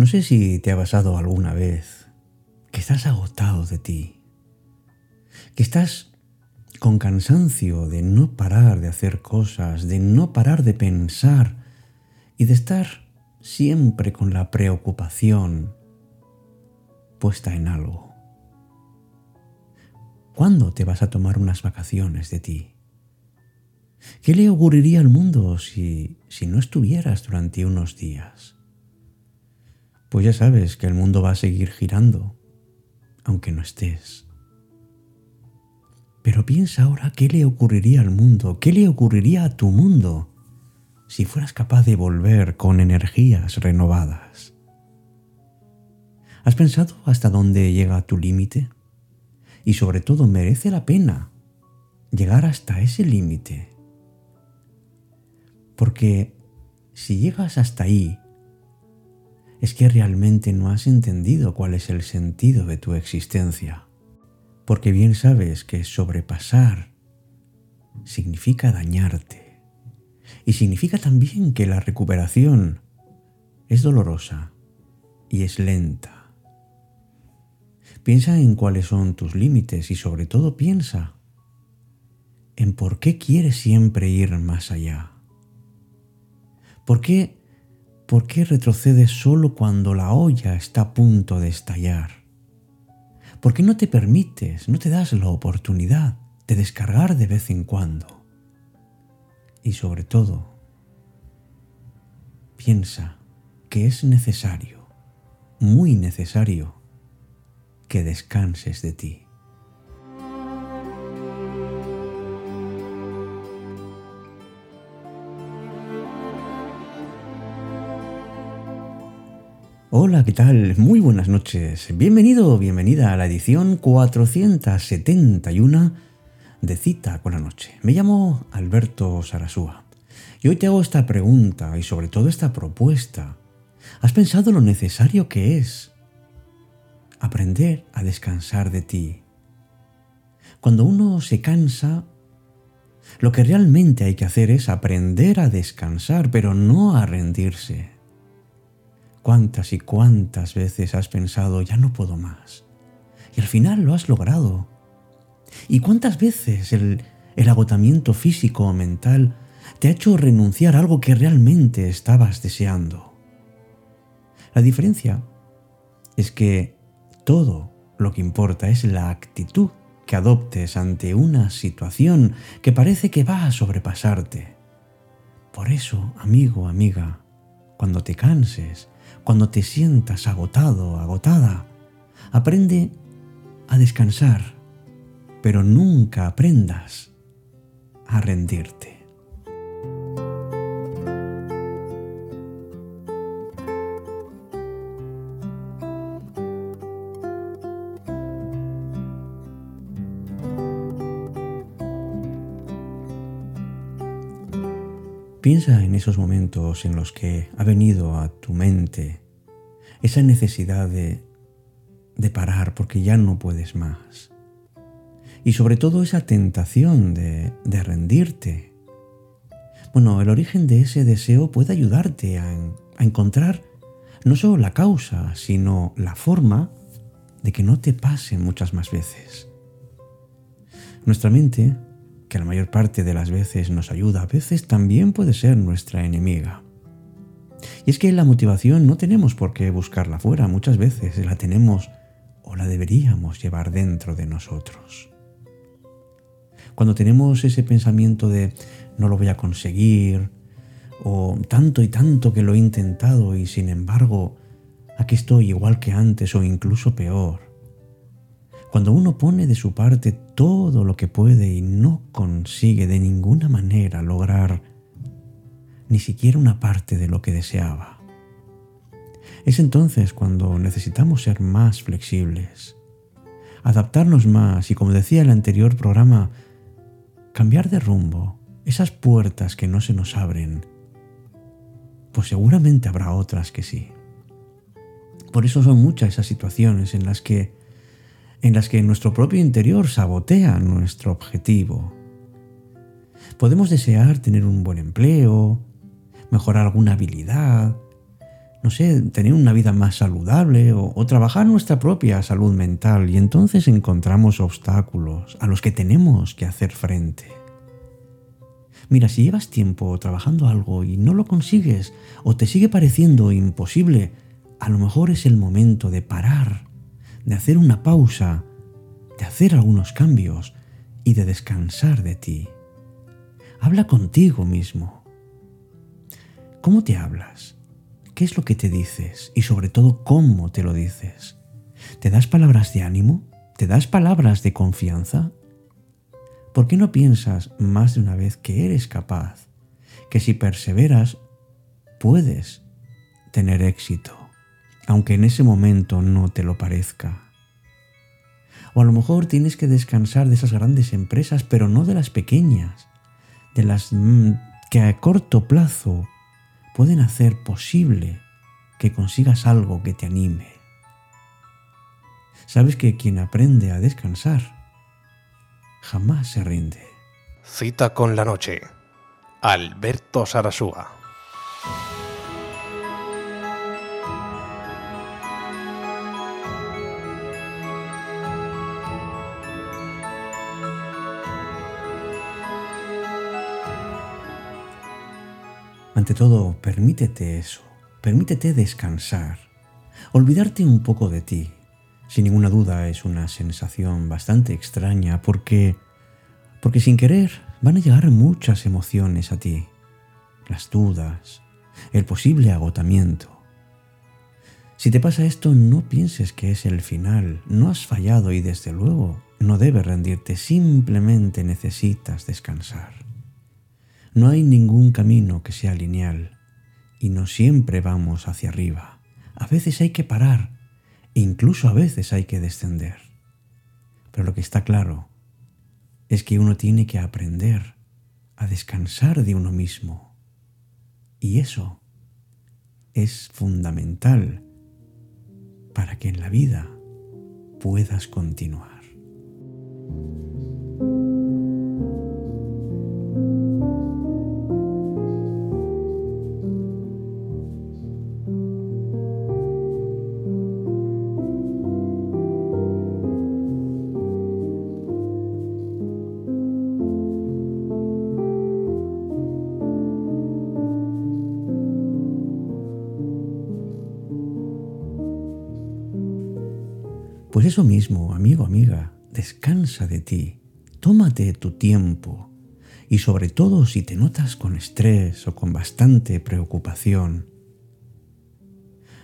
No sé si te ha pasado alguna vez que estás agotado de ti, que estás con cansancio de no parar de hacer cosas, de no parar de pensar y de estar siempre con la preocupación puesta en algo. ¿Cuándo te vas a tomar unas vacaciones de ti? ¿Qué le ocurriría al mundo si, si no estuvieras durante unos días? Pues ya sabes que el mundo va a seguir girando, aunque no estés. Pero piensa ahora qué le ocurriría al mundo, qué le ocurriría a tu mundo si fueras capaz de volver con energías renovadas. ¿Has pensado hasta dónde llega tu límite? Y sobre todo, ¿merece la pena llegar hasta ese límite? Porque si llegas hasta ahí, es que realmente no has entendido cuál es el sentido de tu existencia. Porque bien sabes que sobrepasar significa dañarte. Y significa también que la recuperación es dolorosa y es lenta. Piensa en cuáles son tus límites y sobre todo piensa en por qué quieres siempre ir más allá. ¿Por qué, por qué retrocedes solo cuando la olla está a punto de estallar? ¿Por qué no te permites, no te das la oportunidad de descargar de vez en cuando? Y sobre todo, piensa que es necesario, muy necesario, que descanses de ti. Hola, ¿qué tal? Muy buenas noches. Bienvenido bienvenida a la edición 471 de Cita con la Noche. Me llamo Alberto Sarasúa y hoy te hago esta pregunta y sobre todo esta propuesta. ¿Has pensado lo necesario que es aprender a descansar de ti. Cuando uno se cansa, lo que realmente hay que hacer es aprender a descansar, pero no a rendirse. ¿Cuántas y cuántas veces has pensado, ya no puedo más? Y al final lo has logrado. ¿Y cuántas veces el, agotamiento físico o mental te ha hecho renunciar a algo que realmente estabas deseando? La diferencia es que todo lo que importa es la actitud que adoptes ante una situación que parece que va a sobrepasarte. Por eso, amigo, amiga, cuando te canses, cuando te sientas agotado, agotada, aprende a descansar, pero nunca aprendas a rendirte. Piensa en esos momentos en los que ha venido a tu mente esa necesidad de, parar porque ya no puedes más. Y sobre todo esa tentación de, de rendirte. Bueno, el origen de ese deseo puede ayudarte a, a encontrar no solo la causa, sino la forma de que no te pase muchas más veces. Nuestra mente que la mayor parte de las veces nos ayuda, a veces también puede ser nuestra enemiga. Y es que la motivación no tenemos por qué buscarla fuera, muchas veces la tenemos o la deberíamos llevar dentro de nosotros. Cuando tenemos ese pensamiento de no lo voy a conseguir, o tanto y tanto que lo he intentado y sin embargo aquí estoy igual que antes o incluso peor, cuando uno pone de su parte todo lo que puede y no consigue de ninguna manera lograr ni siquiera una parte de lo que deseaba. Es entonces cuando necesitamos ser más flexibles, adaptarnos más y, como decía el anterior programa, cambiar de rumbo, esas puertas que no se nos abren, pues seguramente habrá otras que sí. Por eso son muchas esas situaciones en las que en las que nuestro propio interior sabotea nuestro objetivo. Podemos desear tener un buen empleo, mejorar alguna habilidad, no sé, tener una vida más saludable o, o, trabajar nuestra propia salud mental y entonces encontramos obstáculos a los que tenemos que hacer frente. Mira, si llevas tiempo trabajando algo y no lo consigues o te sigue pareciendo imposible, a lo mejor es el momento de parar, de hacer una pausa, de hacer algunos cambios y de descansar de ti. Habla contigo mismo. ¿Cómo te hablas? ¿Qué es lo que te dices? Y sobre todo, ¿cómo te lo dices? ¿Te das palabras de ánimo? ¿Te das palabras de confianza? ¿Por qué no piensas más de una vez que eres capaz, que si perseveras, puedes tener éxito, aunque en ese momento no te lo parezca? O a lo mejor tienes que descansar de esas grandes empresas, pero no de las pequeñas, de las mm, que a corto plazo pueden hacer posible que consigas algo que te anime. Sabes que quien aprende a descansar jamás se rinde. Cita con la noche. Alberto Sarasúa. Todo, permítete eso, permítete descansar, olvidarte un poco de ti. Sin ninguna duda es una sensación bastante extraña porque porque sin querer van a llegar muchas emociones a ti. Las dudas, el posible agotamiento. Si te pasa esto, no pienses que es el final, no has fallado y desde luego no debes rendirte, simplemente necesitas descansar. No hay ningún camino que sea lineal y no siempre vamos hacia arriba. A veces hay que parar e incluso a veces hay que descender. Pero lo que está claro es que uno tiene que aprender a descansar de uno mismo. Y eso es fundamental para que en la vida puedas continuar. Pues eso mismo, amigo, amiga, descansa de ti, tómate tu tiempo y sobre todo si te notas con estrés o con bastante preocupación.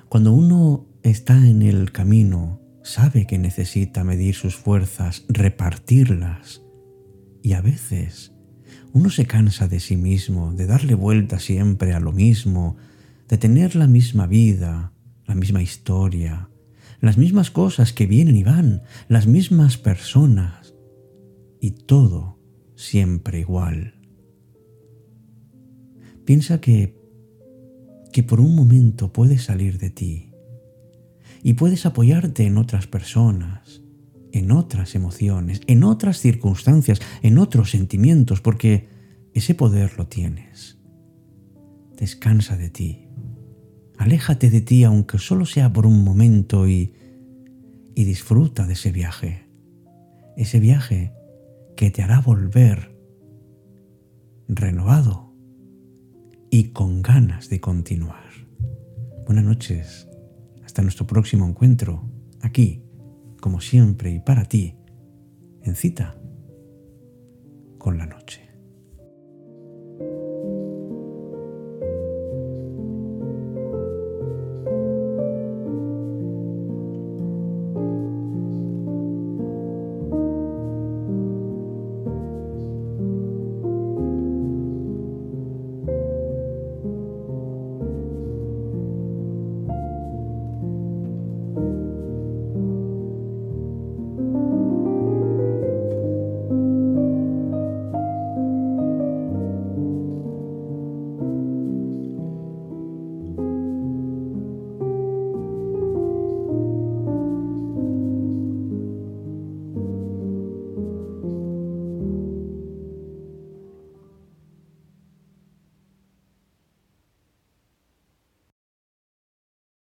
Cuando uno está en el camino, sabe que necesita medir sus fuerzas, repartirlas y a veces uno se cansa de sí mismo, de darle vuelta siempre a lo mismo, de tener la misma vida, la misma historia, las mismas cosas que vienen y van, las mismas personas, y todo siempre igual. Piensa que, que por un momento puedes salir de ti y puedes apoyarte en otras personas, en otras emociones, en otras circunstancias, en otros sentimientos, porque ese poder lo tienes. Descansa de ti Aléjate de ti aunque solo sea por un momento y, y disfruta de ese viaje. Ese viaje que te hará volver renovado y con ganas de continuar. Buenas noches. Hasta nuestro próximo encuentro, aquí, como siempre y para ti, en cita con la noche.